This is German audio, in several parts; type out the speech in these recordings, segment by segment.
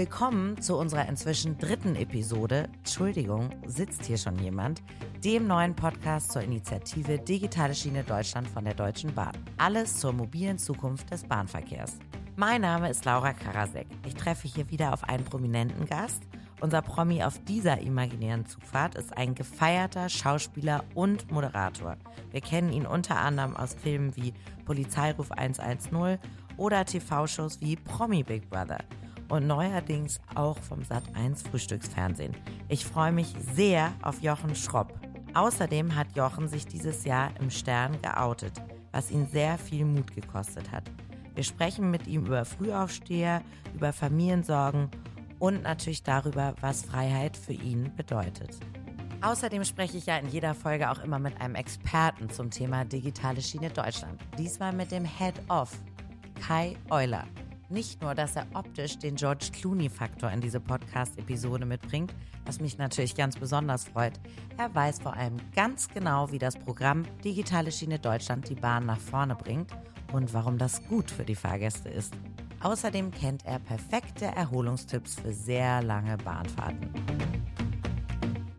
Willkommen zu unserer inzwischen dritten Episode. Entschuldigung, sitzt hier schon jemand? Dem neuen Podcast zur Initiative Digitale Schiene Deutschland von der Deutschen Bahn. Alles zur mobilen Zukunft des Bahnverkehrs. Mein Name ist Laura Karasek. Ich treffe hier wieder auf einen prominenten Gast. Unser Promi auf dieser imaginären Zugfahrt ist ein gefeierter Schauspieler und Moderator. Wir kennen ihn unter anderem aus Filmen wie Polizeiruf 110 oder TV-Shows wie Promi Big Brother und neuerdings auch vom Sat1 Frühstücksfernsehen. Ich freue mich sehr auf Jochen Schropp. Außerdem hat Jochen sich dieses Jahr im Stern geoutet, was ihn sehr viel Mut gekostet hat. Wir sprechen mit ihm über Frühaufsteher, über Familiensorgen und natürlich darüber, was Freiheit für ihn bedeutet. Außerdem spreche ich ja in jeder Folge auch immer mit einem Experten zum Thema digitale Schiene Deutschland. Diesmal mit dem Head of Kai Euler. Nicht nur, dass er optisch den George Clooney-Faktor in diese Podcast-Episode mitbringt, was mich natürlich ganz besonders freut. Er weiß vor allem ganz genau, wie das Programm Digitale Schiene Deutschland die Bahn nach vorne bringt und warum das gut für die Fahrgäste ist. Außerdem kennt er perfekte Erholungstipps für sehr lange Bahnfahrten.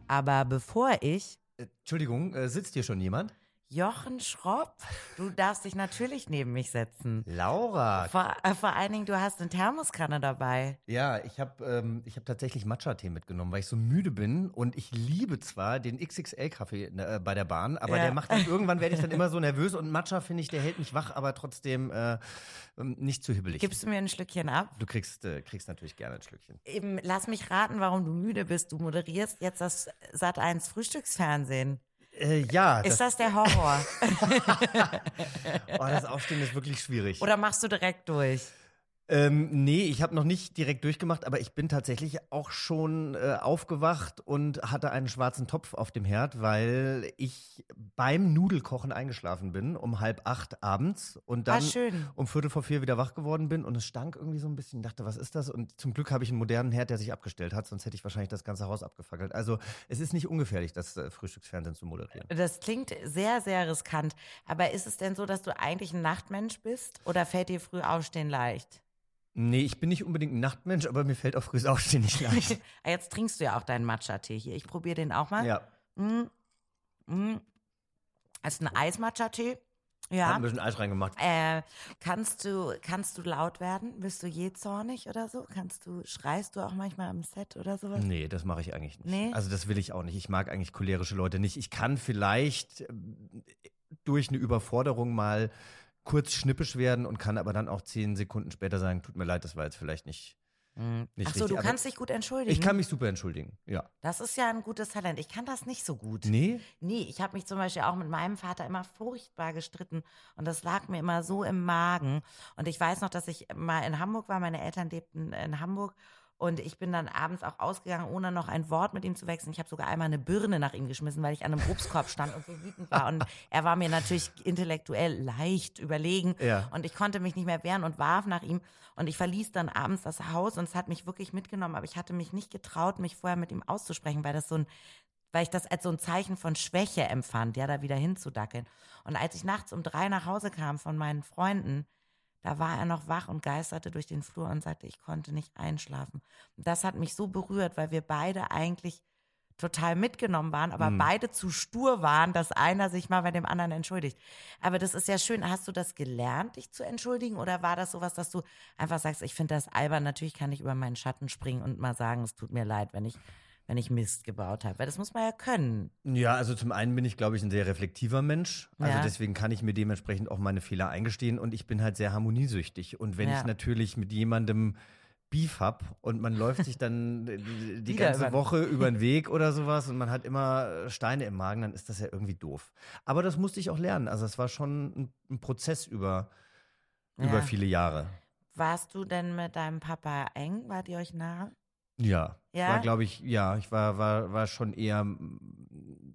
Aber bevor ich Entschuldigung, äh, sitzt hier schon jemand? Jochen Schropp, du darfst dich natürlich neben mich setzen. Laura. Vor, äh, vor allen Dingen, du hast eine Thermoskanne dabei. Ja, ich habe ähm, ich hab tatsächlich Matcha-Tee mitgenommen, weil ich so müde bin und ich liebe zwar den XXL-Kaffee äh, bei der Bahn, aber Ja. der macht dann irgendwann werde ich dann immer so nervös und Matcha finde ich, der hält mich wach, aber trotzdem äh, nicht zu hibbelig. Gibst du mir ein Schlückchen ab? du kriegst äh, kriegst natürlich gerne ein Schlückchen. Eben, lass mich raten, warum du müde bist. Du moderierst jetzt das Sat1 Frühstücksfernsehen. Äh, ja, das, Ist das der Horror? oh, das Aufstehen ist wirklich schwierig. Oder machst du direkt durch? Ähm, nee, ich habe noch nicht direkt durchgemacht, aber ich bin tatsächlich auch schon äh, aufgewacht und hatte einen schwarzen Topf auf dem Herd, weil ich beim Nudelkochen eingeschlafen bin um halb acht abends und dann Ah, um Viertel vor vier wieder wach geworden bin und es stank irgendwie so ein bisschen. Ich dachte, was ist das? Und zum Glück habe ich einen modernen Herd, der sich abgestellt hat, sonst hätte ich wahrscheinlich das ganze Haus abgefackelt. Also es ist nicht ungefährlich, das äh, Frühstücksfernsehen zu moderieren. Das klingt sehr, sehr riskant. Aber ist es denn so, dass du eigentlich ein Nachtmensch bist? Oder fällt dir früh aufstehen leicht? Nee, ich bin nicht unbedingt ein Nachtmensch, aber mir fällt auch frühes Aufstehen nicht leicht. Ah, Jetzt trinkst du ja auch deinen Matcha-Tee hier. Ich probiere den auch mal. ja, Das ist ein Eismatcha-Tee. hat Ja. ein bisschen Eis reingemacht. Äh, kannst du, kannst du laut werden? Bist du je zornig oder so? Kannst du, schreist du auch manchmal am Set oder sowas? Nee, das mache ich eigentlich nicht. Nee? Also das will ich auch nicht. Ich mag eigentlich cholerische Leute nicht. Ich kann vielleicht ähm, durch eine Überforderung mal kurz schnippisch werden und kann aber dann auch zehn Sekunden später sagen, tut mir leid, das war jetzt vielleicht nicht, nicht Ach so, richtig. du Aber kannst dich gut entschuldigen. ich kann mich super entschuldigen, ja. das ist ja ein gutes Talent. Ich kann das nicht so gut. Nee? Nee, ich habe mich zum Beispiel auch mit meinem Vater immer furchtbar gestritten und das lag mir immer so im Magen. Und ich weiß noch, dass ich mal in Hamburg war, meine Eltern lebten in Hamburg und ich bin dann abends auch ausgegangen, ohne noch ein Wort mit ihm zu wechseln. Ich habe sogar einmal eine Birne nach ihm geschmissen, weil ich an einem Obstkorb stand und so wütend war. Und er war mir natürlich intellektuell leicht überlegen Ja. und ich konnte mich nicht mehr wehren und warf nach ihm. Und ich verließ dann abends das Haus und es hat mich wirklich mitgenommen, aber ich hatte mich nicht getraut, mich vorher mit ihm auszusprechen, weil das so ein weil ich das als so ein Zeichen von Schwäche empfand, ja, da wieder hinzudackeln. Und als ich nachts um drei nach Hause kam von meinen Freunden, da war er noch wach und geisterte durch den Flur und sagte, ich konnte nicht einschlafen. Und das hat mich so berührt, weil wir beide eigentlich total mitgenommen waren, aber beide zu stur waren, dass einer sich mal bei dem anderen entschuldigt. Aber das ist ja schön. Hast du das gelernt, dich zu entschuldigen? Oder war das sowas, dass du einfach sagst, ich finde das albern, natürlich kann ich über meinen Schatten springen und mal sagen, es tut mir leid, wenn ich, wenn ich Mist gebaut habe. Weil das muss man ja können. Ja, also zum einen bin ich, glaube ich, ein sehr reflektiver Mensch. Also Ja. deswegen kann ich mir dementsprechend auch meine Fehler eingestehen und ich bin halt sehr harmoniesüchtig. Und wenn Ja. ich natürlich mit jemandem Beef hab und man läuft sich dann die die ganze über- Woche über den Weg oder sowas und man hat immer Steine im Magen, dann ist das ja irgendwie doof. Aber das musste ich auch lernen. Also es war schon ein, ein Prozess über, Ja. über viele Jahre. Warst du denn mit deinem Papa eng? Wart ihr euch nah? Ja, Ja? war glaube ich, ja, ich war war war schon eher,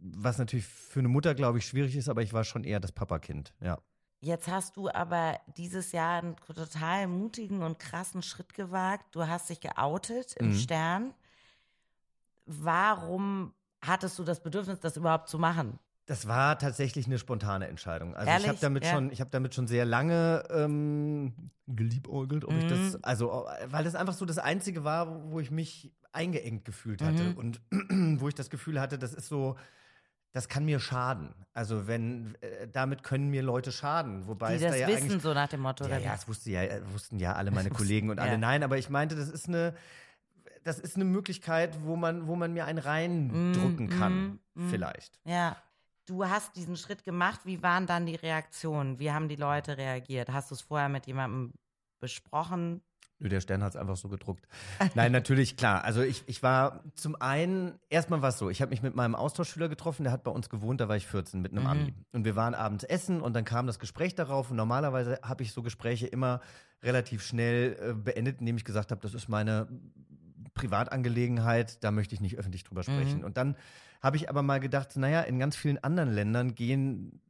was natürlich für eine Mutter glaube ich schwierig ist, aber ich war schon eher das Papakind, ja. Jetzt hast du aber dieses Jahr einen total mutigen und krassen Schritt gewagt. Du hast dich geoutet im Stern. Warum hattest du das Bedürfnis, das überhaupt zu machen? Das war tatsächlich eine spontane Entscheidung. Also Ehrlich? ich habe damit Ja. schon, ich habe damit schon sehr lange ähm, geliebäugelt, ob ich Mhm. das, also weil das einfach so das Einzige war, wo ich mich eingeengt gefühlt hatte Mhm. und wo ich das Gefühl hatte, das ist so, das kann mir schaden. Also wenn äh, damit können mir Leute schaden, wobei Die es das da ja wissen, eigentlich so nach dem Motto. ja, ja, das wusste ja, äh, wussten ja alle meine Kollegen und alle. Ja. Nein, aber ich meinte, das ist eine, das ist eine Möglichkeit, wo man, wo man mir einen reindrücken Mm, kann, mm. vielleicht. Ja. Du hast diesen Schritt gemacht. Wie waren dann die Reaktionen? Wie haben die Leute reagiert? Hast du es vorher mit jemandem besprochen? Nö, der Stern hat es einfach so gedruckt. Nein, natürlich, klar. Also ich, ich war zum einen, erstmal war es so, ich habe mich mit meinem Austauschschüler getroffen, der hat bei uns gewohnt, da war ich 14 mit einem Mhm. Ami. Und wir waren abends essen und dann kam das Gespräch darauf. Und normalerweise habe ich so Gespräche immer relativ schnell äh, beendet, indem ich gesagt habe, das ist meine Privatangelegenheit, da möchte ich nicht öffentlich drüber sprechen. Mhm. Und dann habe ich aber mal gedacht, naja, in ganz vielen anderen Ländern gehen,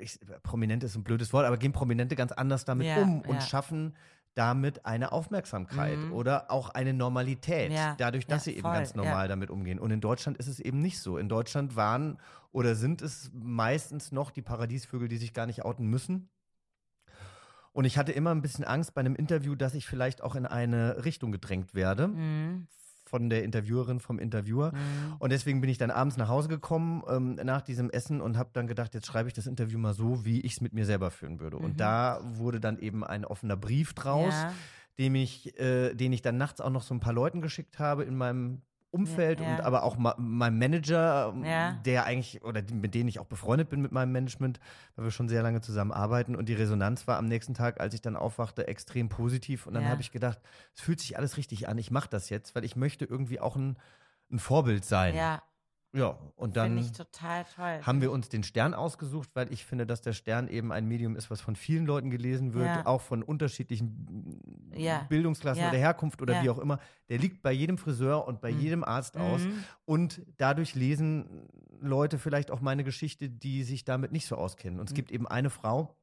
ich, prominent ist ein blödes Wort, aber gehen Prominente ganz anders damit Ja, um und ja. schaffen damit eine Aufmerksamkeit Mhm. oder auch eine Normalität, Ja, dadurch, dass sie eben voll, ganz normal damit umgehen. Und in Deutschland ist es eben nicht so. In Deutschland waren oder sind es meistens noch die Paradiesvögel, die sich gar nicht outen müssen. Und ich hatte immer ein bisschen Angst bei einem Interview, dass ich vielleicht auch in eine Richtung gedrängt werde Mhm. von der Interviewerin, vom Interviewer. Mhm. Und deswegen bin ich dann abends nach Hause gekommen ähm, nach diesem Essen und habe dann gedacht, jetzt schreibe ich das Interview mal so, wie ich es mit mir selber führen würde. Mhm. Und da wurde dann eben ein offener Brief draus, Ja. dem ich, äh, den ich dann nachts auch noch so ein paar Leuten geschickt habe in meinem Umfeld Ja, ja. und aber auch ma meinem Manager, ähm, Ja. der eigentlich, oder mit denen ich auch befreundet bin mit meinem Management, weil wir schon sehr lange zusammenarbeiten. Und die Resonanz war am nächsten Tag, als ich dann aufwachte, extrem positiv. Und dann habe ich gedacht, es fühlt sich alles richtig an, ich mache das jetzt, weil ich möchte irgendwie auch ein, ein Vorbild sein. Ja, Ja, und dann haben wir uns den Stern ausgesucht, weil ich finde, dass der Stern eben ein Medium ist, was von vielen Leuten gelesen wird, Ja. auch von unterschiedlichen Ja. Bildungsklassen Ja. oder Herkunft oder wie auch immer. Der liegt bei jedem Friseur und bei Mhm. jedem Arzt aus. Mhm. Und dadurch lesen Leute vielleicht auch meine Geschichte, die sich damit nicht so auskennen. Und es Mhm. gibt eben eine Frau,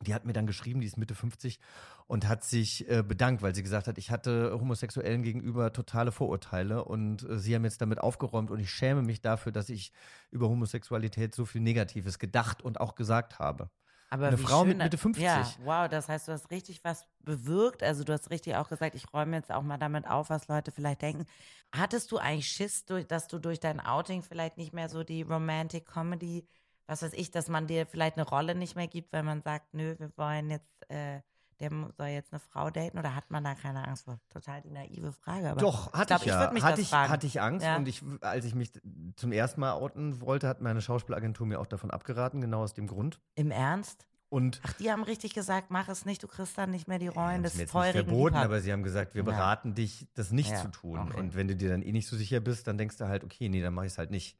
die hat mir dann geschrieben, die ist Mitte 50 und hat sich äh, bedankt, weil sie gesagt hat, ich hatte Homosexuellen gegenüber totale Vorurteile und äh, sie haben jetzt damit aufgeräumt und ich schäme mich dafür, dass ich über Homosexualität so viel Negatives gedacht und auch gesagt habe. Aber Eine Frau mit schön, Mitte 50. Ja, wow, das heißt, du hast richtig was bewirkt. Also du hast richtig auch gesagt, ich räume jetzt auch mal damit auf, was Leute vielleicht denken. Hattest du eigentlich Schiss, dass du durch dein Outing vielleicht nicht mehr so die Romantic Comedy, was weiß ich, dass man dir vielleicht eine Rolle nicht mehr gibt, weil man sagt, nö, wir wollen jetzt, äh, der soll jetzt eine Frau daten oder hat man da keine Angst vor? Total die naive Frage. Aber Doch, hatte glaub, ich, ich ja. mich hatte, das ich, fragen. hatte ich Angst Ja. und ich, als ich mich zum ersten Mal outen wollte, hat meine Schauspielagentur mir auch davon abgeraten, genau aus dem Grund. Im Ernst? Und Ach, die haben richtig gesagt, mach es nicht, du kriegst dann nicht mehr die Rollen des jetzt nicht feurigen verboten, aber sie haben gesagt, wir Ja. beraten dich, das nicht Ja, zu tun. okay. Und wenn du dir dann eh nicht so sicher bist, dann denkst du halt, okay, nee, dann mache ich es halt nicht.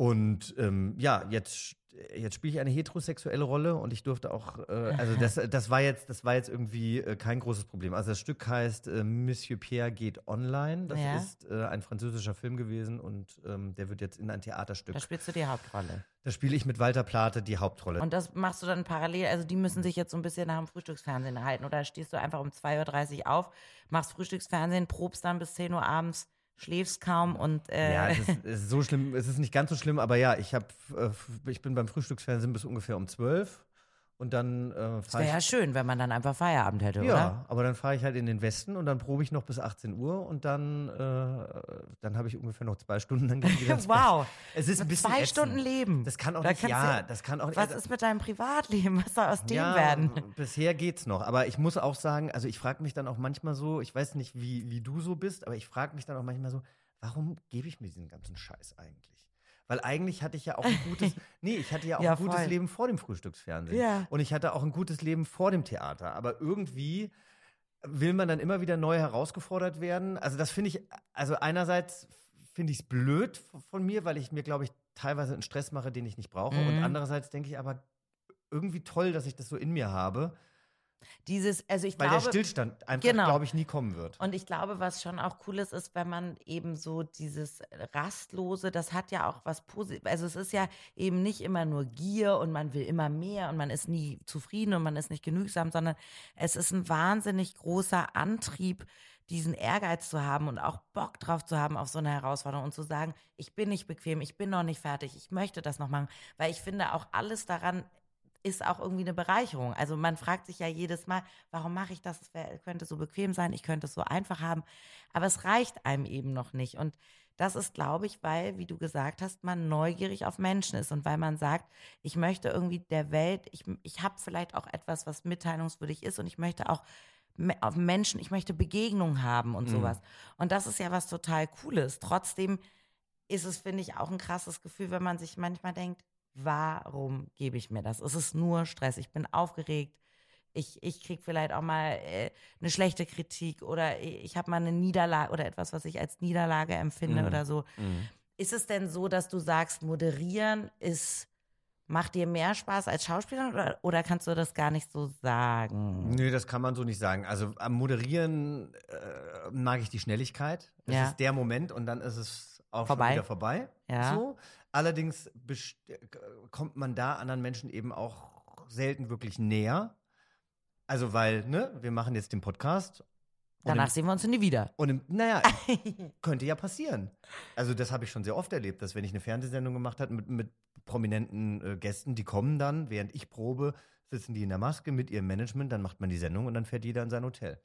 Und ähm, ja, jetzt, jetzt spiele ich eine heterosexuelle Rolle und ich durfte auch, äh, also das, das war jetzt, das war jetzt irgendwie äh, kein großes Problem. Also das Stück heißt äh, Monsieur Pierre geht online. Das Ja. ist äh, ein französischer Film gewesen und ähm, der wird jetzt in ein Theaterstück. Da spielst du die Hauptrolle. Da spiele ich mit Walter Plate die Hauptrolle. Und das machst du dann parallel, also die müssen sich jetzt so ein bisschen nach dem Frühstücksfernsehen erhalten. Oder stehst du einfach um 2.30 Uhr auf, machst Frühstücksfernsehen, probst dann bis 10 Uhr abends, schläfst kaum und äh, Ja, es ist, es ist so schlimm, es ist nicht ganz so schlimm, aber ja, ich habe, äh, ich bin beim Frühstücksfernsehen bis ungefähr um 12 und dann äh, das wäre ja schön, wenn man dann einfach Feierabend hätte, Ja, oder? aber dann fahre ich halt in den Westen und dann probe ich noch bis 18 Uhr und dann, äh, dann habe ich ungefähr noch zwei Stunden. Dann wieder Wow. Es ist ein bisschen Zwei ätzend. Stunden Leben. Das kann auch Da nicht, ja, du- das kann auch nicht. Was ist mit deinem Privatleben? Was soll aus dem ja, werden? Bisher geht's noch, aber ich muss auch sagen, also ich frage mich dann auch manchmal so, ich weiß nicht, wie, wie du so bist, aber ich frage mich dann auch manchmal so, warum gebe ich mir diesen ganzen Scheiß eigentlich? Weil eigentlich hatte ich ja auch ein gutes, nee, ich hatte ja auch Ja, ein gutes voll. Leben vor dem Frühstücksfernsehen. Ja. Und ich hatte auch ein gutes Leben vor dem Theater. Aber irgendwie will man dann immer wieder neu herausgefordert werden. Also das finde ich, also einerseits finde ich es blöd von mir, weil ich mir, glaube ich, teilweise einen Stress mache, den ich nicht brauche. Und Mhm. andererseits denke ich aber irgendwie toll, dass ich das so in mir habe. Dieses, also ich Weil glaube, der Stillstand einfach, Genau. glaube ich, nie kommen wird. Und ich glaube, was schon auch cool ist, ist, wenn man eben so dieses Rastlose, das hat ja auch was Positives. Also es ist ja eben nicht immer nur Gier und man will immer mehr und man ist nie zufrieden und man ist nicht genügsam, sondern es ist ein wahnsinnig großer Antrieb, diesen Ehrgeiz zu haben und auch Bock drauf zu haben auf so eine Herausforderung und zu sagen, ich bin nicht bequem, ich bin noch nicht fertig, ich möchte das noch machen, weil ich finde auch alles daran ist auch irgendwie eine Bereicherung. Also man fragt sich ja jedes Mal, warum mache ich das? Es könnte so bequem sein, ich könnte es so einfach haben, aber es reicht einem eben noch nicht. Und das ist, glaube ich, weil, wie du gesagt hast, man neugierig auf Menschen ist und weil man sagt, ich möchte irgendwie der Welt, ich, ich habe vielleicht auch etwas, was mitteilungswürdig ist und ich möchte auch auf Menschen, ich möchte Begegnungen haben und mhm. sowas. Und das ist ja was total Cooles. Trotzdem ist es, finde ich, auch ein krasses Gefühl, wenn man sich manchmal denkt, warum gebe ich mir das? Es ist nur Stress. Ich bin aufgeregt. Ich, ich kriege vielleicht auch mal äh, eine schlechte Kritik oder ich habe mal eine Niederlage oder etwas, was ich als Niederlage empfinde mhm. oder so. Mhm. Ist es denn so, dass du sagst, moderieren ist Macht dir mehr Spaß als Schauspieler oder, oder kannst du das gar nicht so sagen? Nö, das kann man so nicht sagen. Also am Moderieren äh, mag ich die Schnelligkeit. Das ja. ist der Moment und dann ist es auch vorbei. wieder vorbei. Ja. So. Allerdings kommt man da anderen Menschen eben auch selten wirklich näher. Also weil, ne, wir machen jetzt den Podcast Danach im, sehen wir uns nie wieder. Und im, naja, könnte ja passieren. Also das habe ich schon sehr oft erlebt, dass wenn ich eine Fernsehsendung gemacht habe mit, mit prominenten äh, Gästen, die kommen dann, während ich probe, sitzen die in der Maske mit ihrem Management, dann macht man die Sendung und dann fährt jeder in sein Hotel.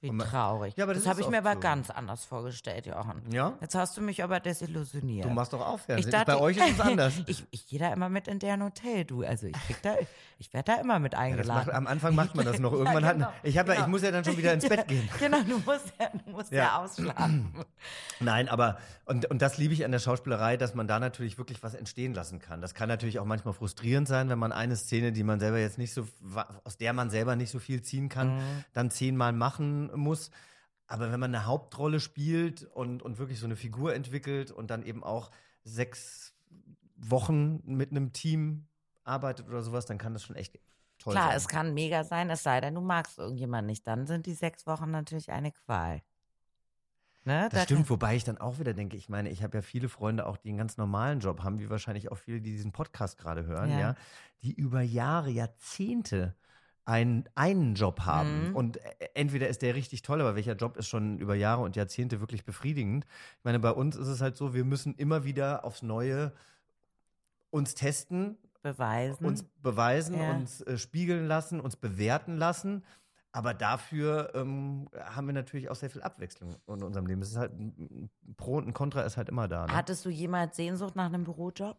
Wie man, traurig. Ja, aber das, das habe ich mir aber so. ganz anders vorgestellt, Johann. Ja? Jetzt hast du mich aber desillusioniert. Du machst doch. Dachte, Bei euch ist es anders. ich, ich gehe da immer mit in deren Hotel, du. Also ich krieg da, ich werde da immer mit eingeladen. Ja, macht, am Anfang macht man das noch. Irgendwann ja, genau, hat, ich, genau. ja, ich muss ja dann schon wieder ins Bett gehen. genau, du musst ja, du musst ja. ja ausschlafen. Nein, aber, und, und das liebe ich an der Schauspielerei, dass man da natürlich wirklich was entstehen lassen kann. Das kann natürlich auch manchmal frustrierend sein, wenn man eine Szene, die man selber jetzt nicht so, aus der man selber nicht so viel ziehen kann, mhm. dann zehnmal machen muss. Aber wenn man eine Hauptrolle spielt und, und wirklich so eine Figur entwickelt und dann eben auch sechs Wochen mit einem Team arbeitet oder sowas, dann kann das schon echt toll Klar, sein. es kann mega sein, es sei denn, du magst irgendjemanden nicht. Dann sind die sechs Wochen natürlich eine Qual. Ne? Das da stimmt, wobei ich dann auch wieder denke, ich meine, ich habe ja viele Freunde auch, die einen ganz normalen Job haben, wie wahrscheinlich auch viele, die diesen Podcast gerade hören, ja. ja, die über Jahre, Jahrzehnte einen, einen Job haben. Mhm. Und äh, entweder ist der richtig toll, aber welcher Job ist schon über Jahre und Jahrzehnte wirklich befriedigend? Ich meine, bei uns ist es halt so, wir müssen immer wieder aufs Neue uns testen, beweisen, uns beweisen, ja. uns äh, spiegeln lassen, uns bewerten lassen. Aber dafür ähm, haben wir natürlich auch sehr viel Abwechslung in unserem Leben. Es ist halt ein Pro und ein Contra ist halt immer da. Ne? Hattest du jemals Sehnsucht nach einem Bürojob?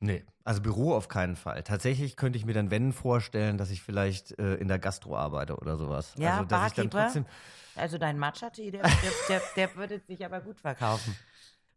Nee, also Büro auf keinen Fall. Tatsächlich könnte ich mir dann, wenn, vorstellen, dass ich vielleicht äh, in der Gastro arbeite oder sowas. Ja, also, dass Barkeeper. Ich dann trotzdem also dein Matcha-Tee, der, der, der, der würde sich aber gut verkaufen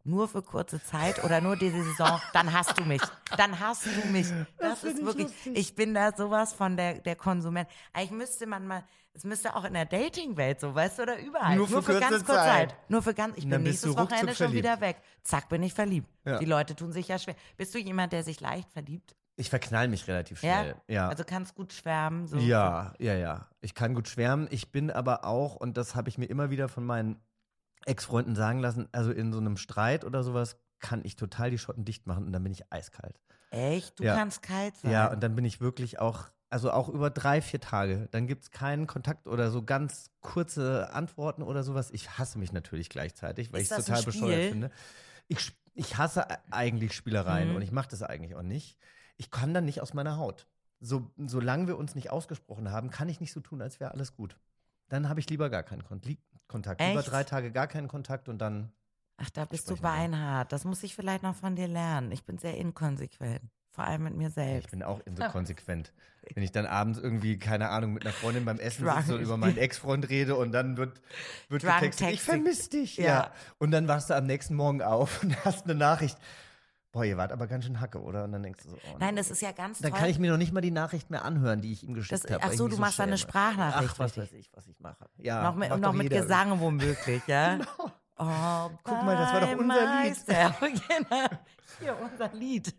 nur für kurze Zeit oder nur diese Saison, dann hast du mich. Dann hast du mich. Das, das ist wirklich, lustig. ich bin da sowas von der, der Konsument. Eigentlich müsste man mal, es müsste auch in der Dating-Welt so, weißt du, oder überall. Nur für, nur für ganz kurze Zeit. Zeit. Nur für ganz, ich bin nächstes Wochenende schon wieder weg. Zack, bin ich verliebt. Ja. Die Leute tun sich ja schwer. Bist du jemand, der sich leicht verliebt? Ich verknall mich relativ schnell. Ja? ja. Also kannst gut schwärmen. So. Ja, ja, ja. Ich kann gut schwärmen. Ich bin aber auch, und das habe ich mir immer wieder von meinen Ex-Freunden sagen lassen, also in so einem Streit oder sowas kann ich total die Schotten dicht machen und dann bin ich eiskalt. Echt? Du ja. kannst kalt sein? Ja, und dann bin ich wirklich auch, also auch über drei, vier Tage. Dann gibt es keinen Kontakt oder so ganz kurze Antworten oder sowas. Ich hasse mich natürlich gleichzeitig, weil ich es total bescheuert finde. Ich, ich hasse eigentlich Spielereien mhm. und ich mache das eigentlich auch nicht. Ich kann dann nicht aus meiner Haut. So, solange wir uns nicht ausgesprochen haben, kann ich nicht so tun, als wäre alles gut. Dann habe ich lieber gar keinen Kontakt. Echt? Lieber drei Tage gar keinen Kontakt und dann. Ach, da bist du beinhart. Das muss ich vielleicht noch von dir lernen. Ich bin sehr inkonsequent. Vor allem mit mir selbst. Ich bin auch inkonsequent. Wenn ich dann abends irgendwie, keine Ahnung, mit einer Freundin beim Essen sitze und über meinen Ex-Freund rede und dann wird, wird getextet, ich vermisse dich. Ja. ja. Und dann wachst du am nächsten Morgen auf und hast eine Nachricht. Boah, ihr wart aber ganz schön Hacke, oder? Und dann denkst du so, oh, Nein, das ist ja ganz Dann toll. kann ich mir noch nicht mal die Nachricht mehr anhören, die ich ihm geschickt habe. Ach so, du machst so eine Sprachnachricht. Ach, was weiß ich, was ich mache. Ja, noch mit, noch mit Gesang womöglich, ja? genau. Oh, Guck mal, das war doch unser Lied. genau. Hier, unser Lied.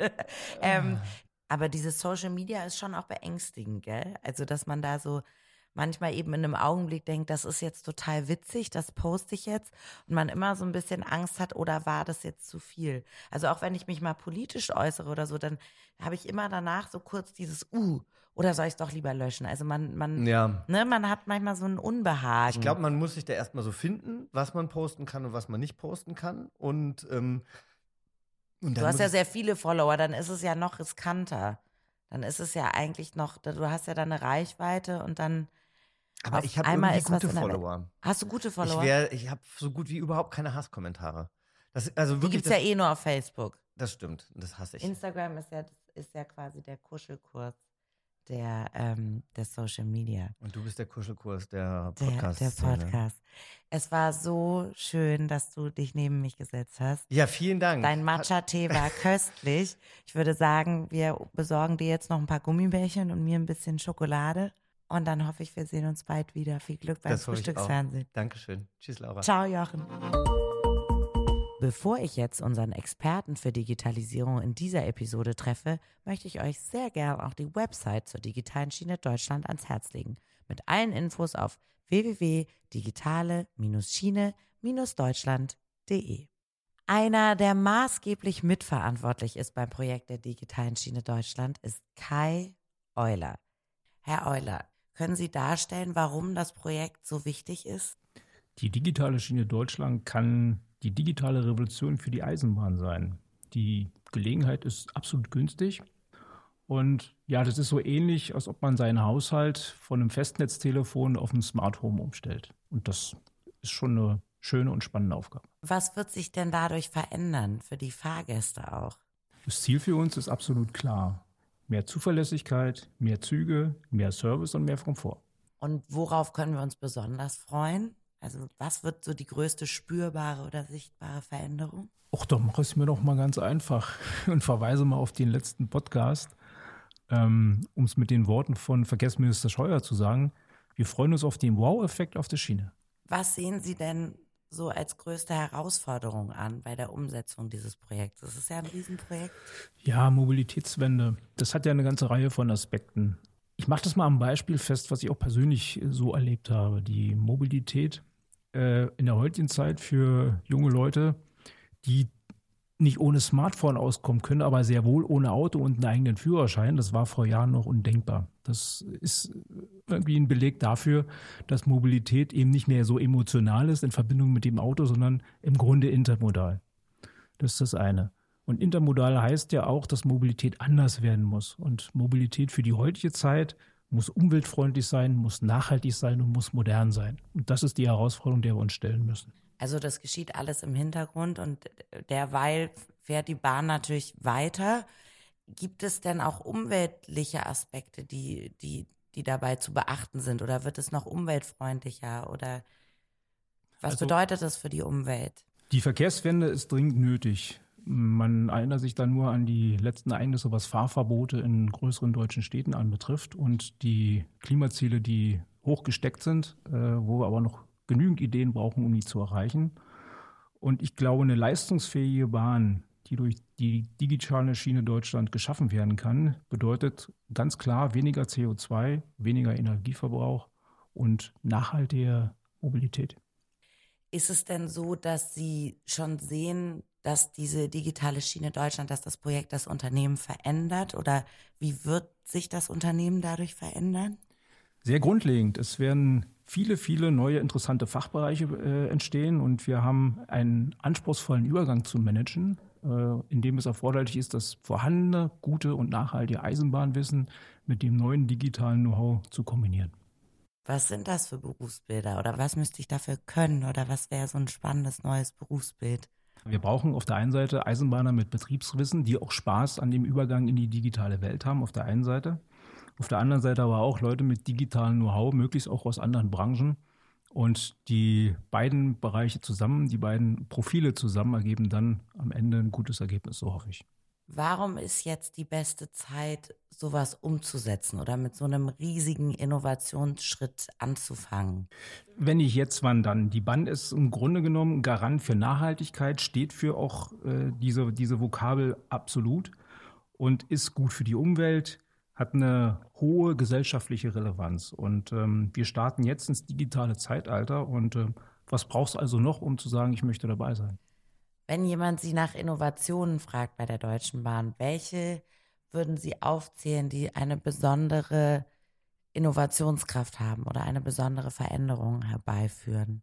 ähm, aber dieses Social Media ist schon auch beängstigend, gell? Also, dass man da so, manchmal eben in einem Augenblick denkt, das ist jetzt total witzig, das poste ich jetzt und man immer so ein bisschen Angst hat, oder war das jetzt zu viel? Also auch wenn ich mich mal politisch äußere oder so, dann habe ich immer danach so kurz dieses Uh, oder soll ich es doch lieber löschen? Also man, man, Ja. ne, man hat manchmal so ein Unbehagen. Ich glaube, man muss sich da erstmal so finden, was man posten kann und was man nicht posten kann. Und, ähm, Du hast ja sehr viele Follower, dann ist es ja noch riskanter. Dann ist es ja eigentlich noch, du hast ja dann eine Reichweite und dann aber auf ich habe einmal irgendwie gute der. Follower. hast du gute Follower. Ich, wär- ich habe so gut wie überhaupt keine Hasskommentare. Das, also Die wirklich, gibt's ja eh nur auf Facebook. das stimmt. Das hasse ich. Instagram ist ja, ist ja quasi der Kuschelkurs der, ähm, der Social Media. Und du bist der Kuschelkurs der Der, Podcast. der Podcast. Es war so schön, dass du dich neben mich gesetzt hast. Ja, vielen Dank. Dein Matcha-Tee war köstlich. Ich würde sagen, wir besorgen dir jetzt noch ein paar Gummibärchen und mir ein bisschen Schokolade. Und dann hoffe ich, wir sehen uns bald wieder. Viel Glück beim Das. Frühstücksfernsehen. Dankeschön. Tschüss, Laura. Ciao, Jochen. Bevor ich jetzt unseren Experten für Digitalisierung in dieser Episode treffe, möchte ich euch sehr gern auch die Website zur digitalen Schiene Deutschland ans Herz legen. Mit allen Infos auf www.digitale-schiene-deutschland.de. Einer, der maßgeblich mitverantwortlich ist beim Projekt der digitalen Schiene Deutschland, ist Kai Euler. Herr Euler, können Sie darstellen, warum das Projekt so wichtig ist? Die digitale Schiene Deutschland kann die digitale Revolution für die Eisenbahn sein. Die Gelegenheit ist absolut günstig. Und ja, das ist so ähnlich, als ob man seinen Haushalt von einem Festnetztelefon auf ein Smart Home umstellt. Und das ist schon eine schöne und spannende Aufgabe. Was wird sich denn dadurch verändern für die Fahrgäste auch? Das Ziel für uns ist absolut klar. Mehr Zuverlässigkeit, mehr Züge, mehr Service und mehr Komfort. Und worauf können wir uns besonders freuen? Also was wird so die größte spürbare oder sichtbare Veränderung? Och, doch mach es mir doch mal ganz einfach und verweise mal auf den letzten Podcast, ähm, um es mit den Worten von Verkehrsminister Scheuer zu sagen. Wir freuen uns auf den Wow-Effekt auf der Schiene. Was sehen Sie denn so als größte Herausforderung an bei der Umsetzung dieses Projekts? Das ist ja ein Riesenprojekt. Ja, Mobilitätswende, das hat ja eine ganze Reihe von Aspekten. Ich mache das mal am Beispiel fest, was ich auch persönlich so erlebt habe. Die Mobilität äh, in der heutigen Zeit für junge Leute, die nicht ohne Smartphone auskommen können, aber sehr wohl ohne Auto und einen eigenen Führerschein. Das war vor Jahren noch undenkbar. Das ist irgendwie ein Beleg dafür, dass Mobilität eben nicht mehr so emotional ist in Verbindung mit dem Auto, sondern im Grunde intermodal. Das ist das eine. Und intermodal heißt ja auch, dass Mobilität anders werden muss. Und Mobilität für die heutige Zeit muss umweltfreundlich sein, muss nachhaltig sein und muss modern sein. Und das ist die Herausforderung, der wir uns stellen müssen. Also das geschieht alles im Hintergrund und derweil fährt die Bahn natürlich weiter. Gibt es denn auch umweltliche Aspekte, die, die, die dabei zu beachten sind? Oder wird es noch umweltfreundlicher? Oder was Also- bedeutet das für die Umwelt? Die Verkehrswende ist dringend nötig. Man erinnert sich da nur an die letzten Ereignisse, was Fahrverbote in größeren deutschen Städten anbetrifft und die Klimaziele, die hochgesteckt sind, äh, wo wir aber noch genügend Ideen brauchen, um die zu erreichen. Und ich glaube, eine leistungsfähige Bahn, die durch die digitale Schiene Deutschland geschaffen werden kann, bedeutet ganz klar weniger CO2, weniger Energieverbrauch und nachhaltige Mobilität. Ist es denn so, dass Sie schon sehen, dass diese digitale Schiene Deutschland, dass das Projekt das Unternehmen verändert? Oder wie wird sich das Unternehmen dadurch verändern? Sehr grundlegend. Es werden viele, viele neue interessante Fachbereiche äh, entstehen und wir haben einen anspruchsvollen Übergang zu managen, äh, in dem es erforderlich ist, das vorhandene, gute und nachhaltige Eisenbahnwissen mit dem neuen digitalen Know-how zu kombinieren. Was sind das für Berufsbilder? Oder was müsste ich dafür können? Oder was wäre so ein spannendes neues Berufsbild? Wir brauchen auf der einen Seite Eisenbahner mit Betriebswissen, die auch Spaß an dem Übergang in die digitale Welt haben, auf der einen Seite. Auf der anderen Seite aber auch Leute mit digitalem Know-how, möglichst auch aus anderen Branchen. Und die beiden Bereiche zusammen, die beiden Profile zusammen ergeben dann am Ende ein gutes Ergebnis, so hoffe ich. Warum ist jetzt die beste Zeit, sowas umzusetzen oder mit so einem riesigen Innovationsschritt anzufangen? Wenn nicht jetzt, wann dann? Die Bahn ist im Grunde genommen Garant für Nachhaltigkeit, steht für auch äh, diese, diese Vokabel absolut und ist gut für die Umwelt, hat eine hohe gesellschaftliche Relevanz. Und ähm, wir starten jetzt ins digitale Zeitalter. Und äh, was brauchst du also noch, um zu sagen, ich möchte dabei sein? Wenn jemand Sie nach Innovationen fragt bei der Deutschen Bahn, welche würden Sie aufzählen, die eine besondere Innovationskraft haben oder eine besondere Veränderung herbeiführen?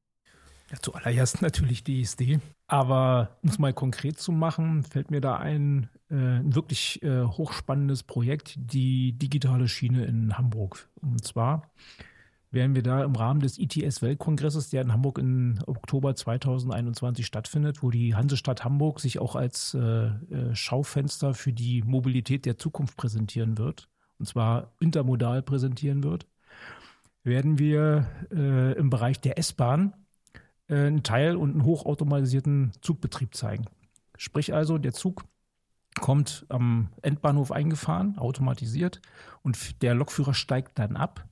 Ja, zuallererst natürlich die ISD. Aber um es mal konkret zu machen, fällt mir da ein, äh, ein wirklich äh, hochspannendes Projekt, die digitale Schiene in Hamburg. Und zwar werden wir da im Rahmen des ITS-Weltkongresses, der in Hamburg im Oktober 2021 stattfindet, wo die Hansestadt Hamburg sich auch als äh, äh, Schaufenster für die Mobilität der Zukunft präsentieren wird, und zwar intermodal präsentieren wird, werden wir äh, im Bereich der S-Bahn einen Teil- und einen hochautomatisierten Zugbetrieb zeigen. Sprich also, der Zug kommt am Endbahnhof eingefahren, automatisiert, und der Lokführer steigt dann ab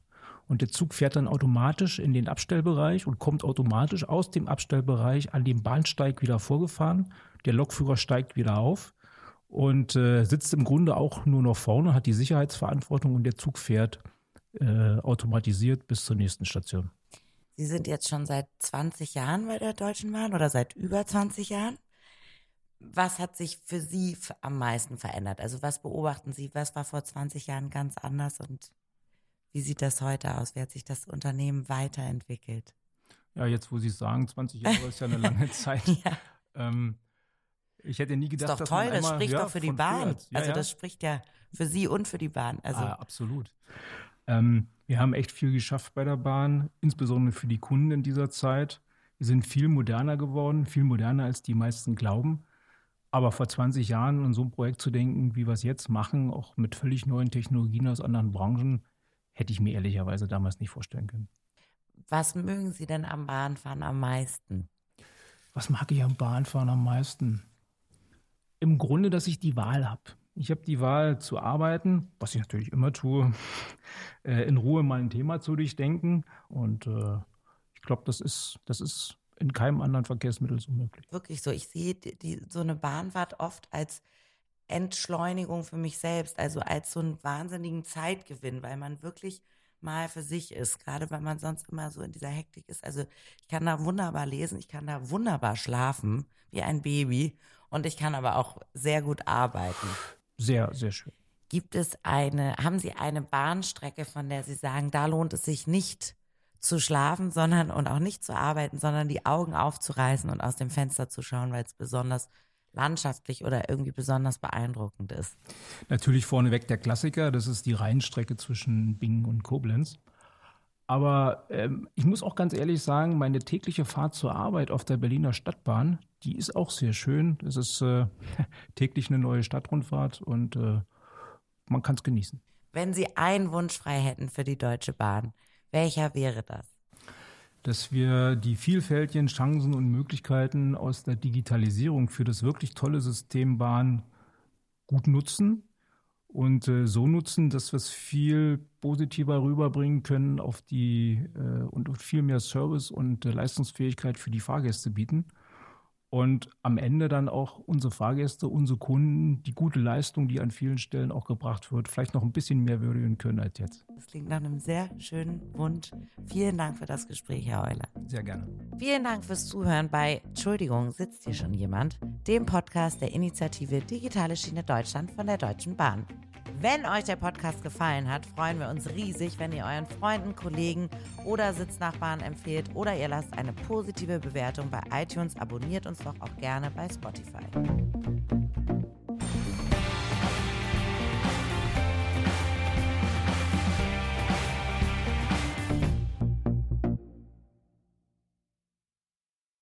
und der Zug fährt dann automatisch in den Abstellbereich und kommt automatisch aus dem Abstellbereich an dem Bahnsteig wieder vorgefahren. Der Lokführer steigt wieder auf und äh, sitzt im Grunde auch nur noch vorne, hat die Sicherheitsverantwortung und der Zug fährt äh, automatisiert bis zur nächsten Station. Sie sind jetzt schon seit 20 Jahren bei der Deutschen Bahn oder seit über 20 Jahren. Was hat sich für Sie am meisten verändert? Also was beobachten Sie? Was war vor 20 Jahren ganz anders und wie sieht das heute aus? Wie hat sich das Unternehmen weiterentwickelt? Ja, jetzt, wo Sie sagen, 20 Jahre ist ja eine lange Zeit. ja. Ähm, ich hätte nie gedacht, das ist doch toll, das spricht ja, doch für die Bahn. Ja, also das spricht ja für Sie und für die Bahn. Also ah, absolut. Ähm, wir haben echt viel geschafft bei der Bahn, insbesondere für die Kunden in dieser Zeit. Wir sind viel moderner geworden, viel moderner als die meisten glauben. Aber vor 20 Jahren an so ein Projekt zu denken, wie wir es jetzt machen, auch mit völlig neuen Technologien aus anderen Branchen, hätte ich mir ehrlicherweise damals nicht vorstellen können. Was mögen Sie denn am Bahnfahren am meisten? Was mag ich am Bahnfahren am meisten? Im Grunde, dass ich die Wahl habe. Ich habe die Wahl zu arbeiten, was ich natürlich immer tue, äh, in Ruhe mal ein Thema zu durchdenken. Und äh, ich glaube, das ist, das ist in keinem anderen Verkehrsmittel so möglich. Wirklich so. Ich sehe die, die, so eine Bahnfahrt oft als Entschleunigung für mich selbst, also als so einen wahnsinnigen Zeitgewinn, weil man wirklich mal für sich ist, gerade wenn man sonst immer so in dieser Hektik ist. Also ich kann da wunderbar lesen, ich kann da wunderbar schlafen, wie ein Baby und ich kann aber auch sehr gut arbeiten. Sehr, sehr schön. Gibt es eine, haben Sie eine Bahnstrecke, von der Sie sagen, da lohnt es sich nicht zu schlafen, sondern und auch nicht zu arbeiten, sondern die Augen aufzureißen und aus dem Fenster zu schauen, weil es besonders landschaftlich oder irgendwie besonders beeindruckend ist? Natürlich vorneweg der Klassiker, das ist die Rheinstrecke zwischen Bingen und Koblenz. Aber ähm, ich muss auch ganz ehrlich sagen, meine tägliche Fahrt zur Arbeit auf der Berliner Stadtbahn, die ist auch sehr schön. Es ist äh, täglich eine neue Stadtrundfahrt und äh, man kann es genießen. Wenn Sie einen Wunsch frei hätten für die Deutsche Bahn, welcher wäre das? dass wir die vielfältigen Chancen und Möglichkeiten aus der Digitalisierung für das wirklich tolle System Bahn gut nutzen und äh, so nutzen, dass wir es viel positiver rüberbringen können auf die äh, und viel mehr Service und äh, Leistungsfähigkeit für die Fahrgäste bieten und am Ende dann auch unsere Fahrgäste, unsere Kunden, die gute Leistung, die an vielen Stellen auch gebracht wird, vielleicht noch ein bisschen mehr würdigen können als jetzt. Das klingt nach einem sehr schönen Wunsch. Vielen Dank für das Gespräch, Herr Euler. Sehr gerne. Vielen Dank fürs Zuhören bei Entschuldigung, sitzt hier schon jemand? Dem Podcast der Initiative Digitale Schiene Deutschland von der Deutschen Bahn. Wenn euch der Podcast gefallen hat, freuen wir uns riesig, wenn ihr euren Freunden, Kollegen oder Sitznachbarn empfehlt oder ihr lasst eine positive Bewertung bei iTunes, abonniert uns doch auch gerne bei Spotify.